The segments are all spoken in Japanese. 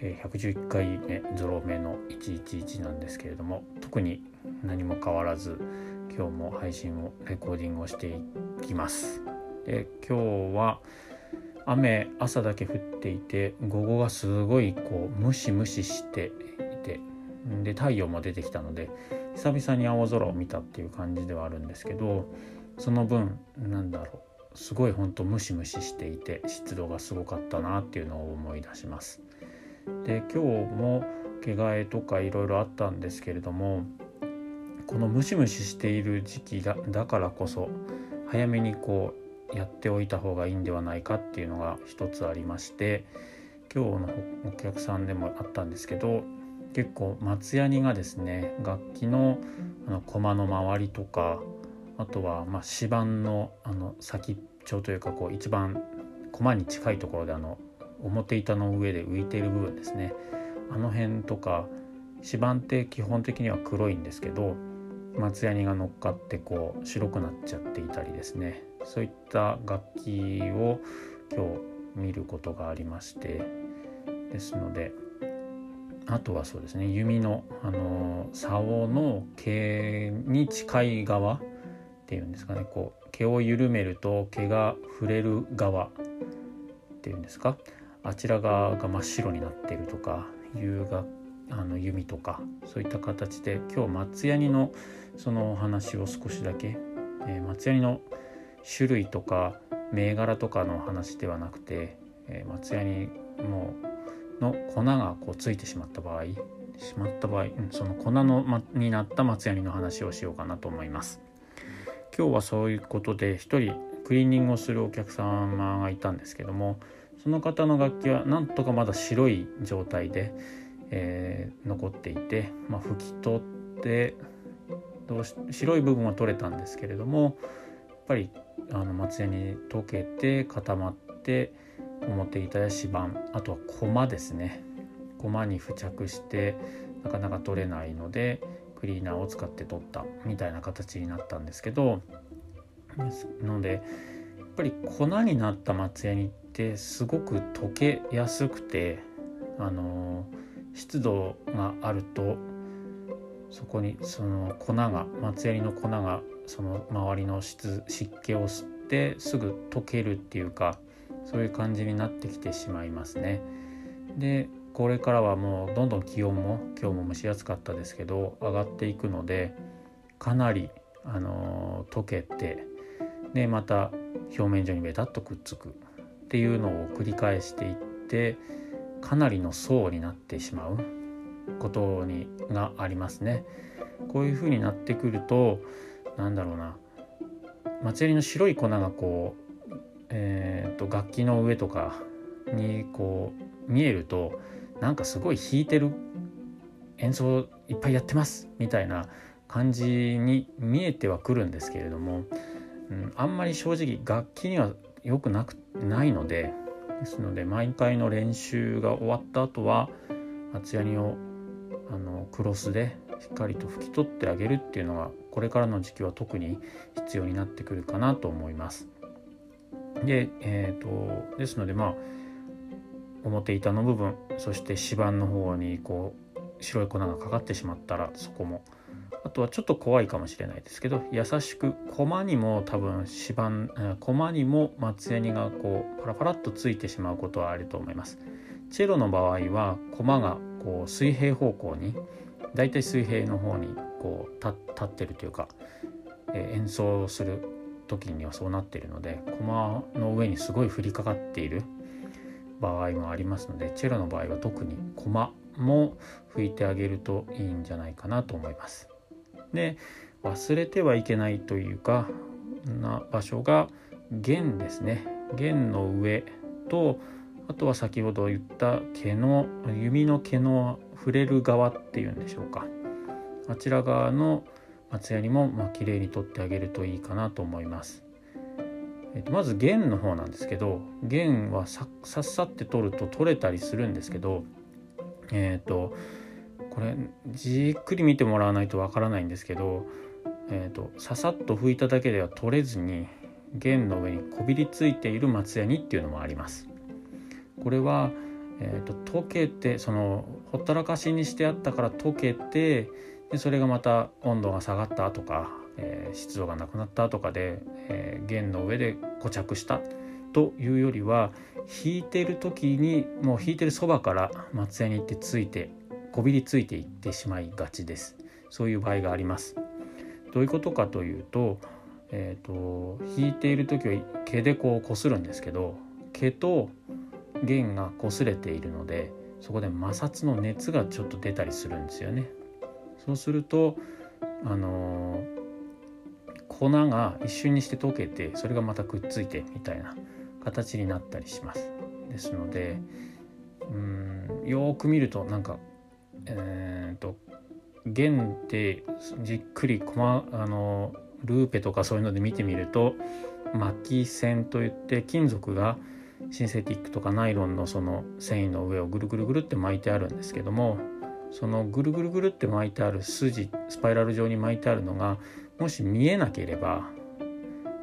111回目ゾロ目の111なんですけれども特に何も変わらず今日も配信をレコーディングをしていきますで今日は雨朝だけ降っていて午後がすごいこうムシムシしていてで太陽も出てきたので久々に青空を見たっていう感じではあるんですけどその分なんだろうすごいほんとムシムシしていて湿度がすごかったなっていうのを思い出します。で今日も毛替えとかいろいろあったんですけれどもこのムシムシしている時期だだからこそ早めにこうやっておいた方がいいんではないかっていうのが一つありまして今日のお客さんでもあったんですけど結構松ヤニがですね楽器のあの駒の周りとかあとはまあ指板のあの先っちょというかこう一番駒に近いところであの表板の上で浮いている部分ですね。あの辺とか指板って基本的には黒いんですけど松ヤニが乗っかってこう白くなっちゃっていたりですね。そういった楽器を今日見ることがありましてですのであとはそうですね弓のあの竿の毛に近い側っていうんですかね。こう毛を緩めると毛が触れる側っていうんですか。あちら側が真っ白になっているとかいうがあの弓とかそういった形で今日松ヤニのそのお話を少しだけ、えー、松ヤニの種類とか銘柄とかの話ではなくて、えー、松ヤニのの粉がこうついてしまった場合しまった場合、うん、その粉の、ま、になった松ヤニの話をしようかなと思います。今日はそういうことで一人クリーニングをするお客様がいたんですけどもその方の楽器はなんとかまだ白い状態で、えー、残っていて、まあ、拭き取ってどうし白い部分は取れたんですけれどもやっぱりあの松屋に溶けて固まって表板や指板あとは駒ですね。駒に付着してなかなか取れないのでクリーナーを使って取ったみたいな形になったんですけどですのでやっぱり粉になった松ヤニってすごく溶けやすくてあの湿度があるとそこにその粉が松ヤニの粉がその周りの湿湿気を吸ってすぐ溶けるっていうかそういう感じになってきてしまいますね。でこれからはもうどんどん気温も今日も蒸し暑かったですけど上がっていくのでかなりあの溶けてでまた表面上にベタっとくっつくっていうのを繰り返していってかなりの層になってしまうことにがありますね。こういう風になってくるとなんだろうな松ヤニの白い粉がこう、えーと、楽器の上とかにこう見えるとなんかすごい弾いてる演奏いっぱいやってますみたいな感じに見えてはくるんですけれども、うん、あんまり正直楽器には良くなくないのでですので毎回の練習が終わった後は厚ヤニをあのクロスでしっかりと拭き取ってあげるっていうのがこれからの時期は特に必要になってくるかなと思います。で,、えーと、ですのでまあ表板の部分そして指板の方にこう白い粉がかかってしまったらそこもあとはちょっと怖いかもしれないですけど優しく駒にも多分指板駒にも松ヤニがこうパラパラっとついてしまうことはあると思います。チェロの場合は駒がこう水平方向にだいたい水平の方にこう立ってるというか、え演奏する時にはそうなっているので駒の上にすごい降りかかっている場合もありますのでチェロの場合は特に駒も拭いてあげるといいんじゃないかなと思います。で忘れてはいけないというかな場所が弦ですね弦の上とあとは先ほど言った毛の弓の毛の触れる側っていうんでしょうかあちら側の松ヤニもまあ綺麗に取ってあげるといいかなと思います。えー、とまず弦の方なんですけど弦はさっさって取ると取れたりするんですけどえっ、とこれじっくり見てもらわないとわからないんですけど、えーと、ささっと拭いただけでは取れずに弦の上にこびりついている松ヤニっていうのもあります。これは、えーと、溶けてそのほったらかしにしてあったから溶けてでそれがまた温度が下がったとか、えー、湿度がなくなったとかで、えー、弦の上で固着したというよりは弾いてる時にもう弾いてるそばから松ヤニってついてこびりついていってしまいがちです。そういう場合があります。どういうことかというと,、えーと、弾いている時は毛でこうこするんですけど毛と弦が擦れているのでそこで摩擦の熱がちょっと出たりするんですよね。そうするとあのー、粉が一瞬にして溶けてそれがまたくっついてみたいな形になったりします。ですのでうんよく見るとなんかえーと、弦ってじっくりコマあのルーペとかそういうので見てみると巻き線といって金属がシンセティックとかナイロンのその繊維の上をぐるぐるぐるって巻いてあるんですけどもそのぐるぐるぐるって巻いてある筋スパイラル状に巻いてあるのがもし見えなければ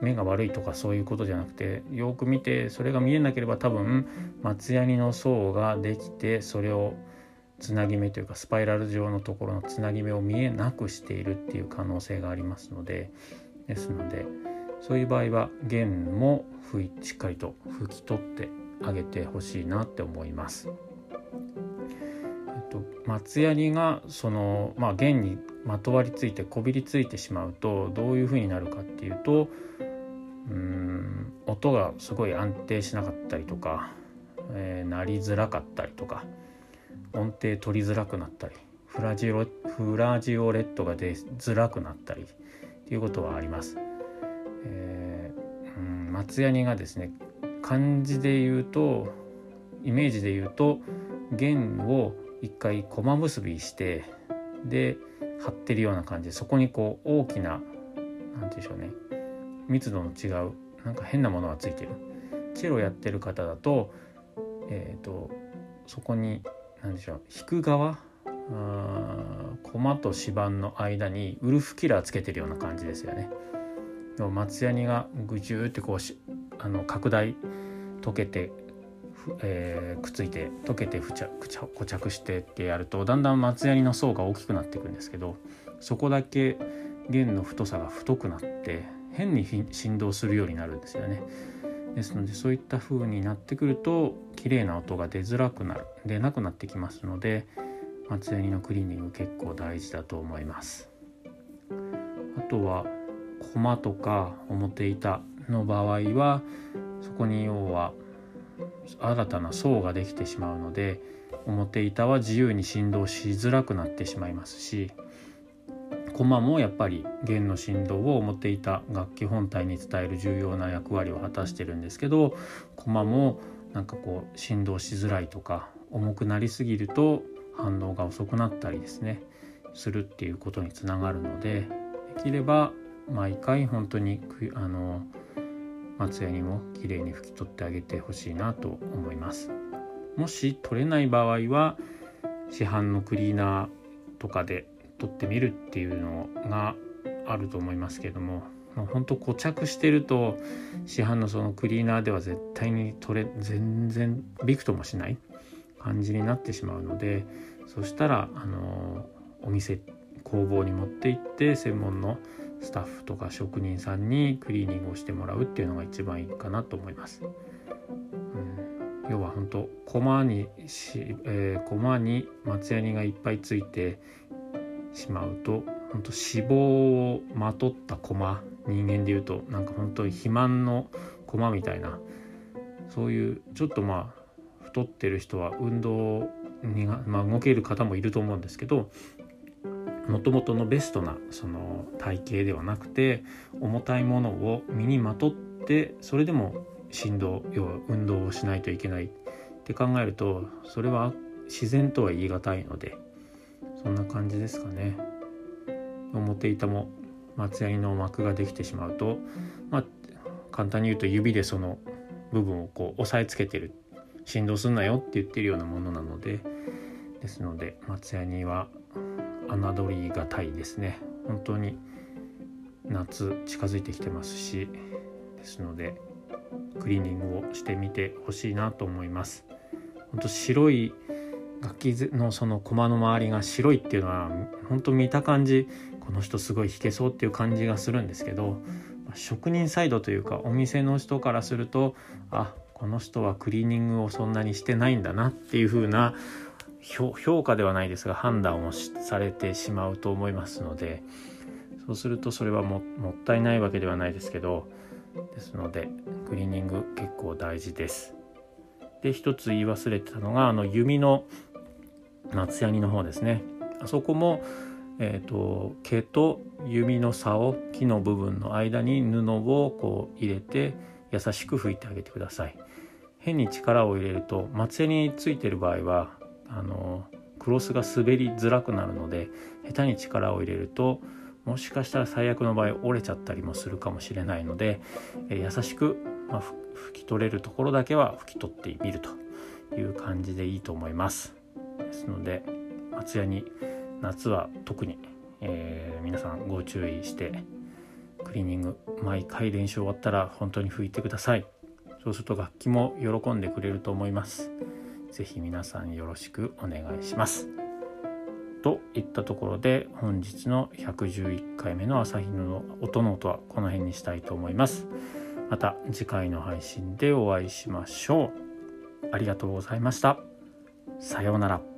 目が悪いとかそういうことじゃなくてよく見てそれが見えなければ多分松ヤニの層ができてそれをつなぎ目というかスパイラル状のところのつなぎ目を見えなくしているっていう可能性がありますのでですのでそういう場合は弦も拭いしっかりと拭き取ってあげてほしいなって思います。えっと、松ヤニがその、まあ、弦にまとわりついてこびりついてしまうとどういうふうになるかっていうとうん音がすごい安定しなかったりとか、えー、鳴りづらかったりとか音程取りづらくなったりフラジオフラジオレットが出づらくなったりっていうことはあります。えー、うん、松ヤニがですね漢字で言うとイメージで言うと弦を一回駒結びしてで張ってるような感じでそこにこう大きな何て言うんでしょうね密度の違うなんか変なものがついてるチェロやってる方だと,、えーとそこに何でしょう引く側駒と指板の間にウルフキラーつけてるような感じですよね。松ヤニがぐじゅーってこうしあの拡大溶けて、えー、くっついて溶けて付着固着してってやるとだんだん松ヤニの層が大きくなっていくんですけどそこだけ弦の太さが太くなって変に振動するようになるんですよね。ですのでそういった風になってくると綺麗な音が出づらくなる。出なくなってきますので松ヤニのクリーニング結構大事だと思います。あとはコマとか表板の場合はそこに要は新たな層ができてしまうので表板は自由に振動しづらくなってしまいますしコマもやっぱり弦の振動を持っていた楽器本体に伝える重要な役割を果たしてるんですけどコマもなんかこう振動しづらいとか重くなりすぎると反応が遅くなったりですねするっていうことにつながるのでできれば毎回本当にあの松ヤニもきれいに拭き取ってあげてほしいなと思います。もし取れない場合は市販のクリーナーとかで取ってみるっていうのがあると思いますけどももうほんと固着してると市販のそのクリーナーでは絶対に取れ全然びくともしない感じになってしまうのでそしたらあのお店工房に持って行って専門のスタッフとか職人さんにクリーニングをしてもらうっていうのが一番いいかなと思います。うん、要は本当駒にし、えー、駒に松ヤニがいっぱいついてしまうと本当脂肪をまとった駒人間でいうとなんか本当に肥満の駒みたいなそういうちょっとまあ太ってる人は運動にがまあ、動ける方もいると思うんですけどもともとのベストなその体型ではなくて重たいものを身にまとってそれでも振動要は運動をしないといけないって考えるとそれは自然とは言い難いのでそんな感じですかね。表板も松ヤニの膜ができてしまうと、まあ、簡単に言うと指でその部分をこう押さえつけてる振動すんなよって言ってるようなものなのでですので松ヤニは侮りがたいですね本当に夏近づいてきてますしですのでクリーニングをしてみてほしいなと思います本当白い楽器のその駒の周りが白いっていうのは本当見た感じこの人すごい弾けそうっていう感じがするんですけど職人サイドというかお店の人からするとあこの人はクリーニングをそんなにしてないんだなっていう風な評価ではないですが判断をされてしまうと思いますのでそうするとそれはもったいないわけではないですけどですのでクリーニング結構大事です。で一つ言い忘れてたのがあの弓の松ヤニの方ですね。あそこも、えーと、毛と弓の差を木の部分の間に布をこう入れて優しく拭いてあげてください。変に力を入れると松ヤニについてる場合はあのクロスが滑りづらくなるので下手に力を入れるともしかしたら最悪の場合折れちゃったりもするかもしれないので、え優しく、まあ、拭き取れるところだけは拭き取ってみるという感じでいいと思います。ですので松屋に夏は特に、えー、皆さんご注意してクリーニング毎回練習終わったら本当に拭いてください。そうすると楽器も喜んでくれると思います。是非皆さんよろしくお願いします。といったところで本日の111回目の朝日の音の音はこの辺にしたいと思います。また次回の配信でお会いしましょう。ありがとうございました。さようなら。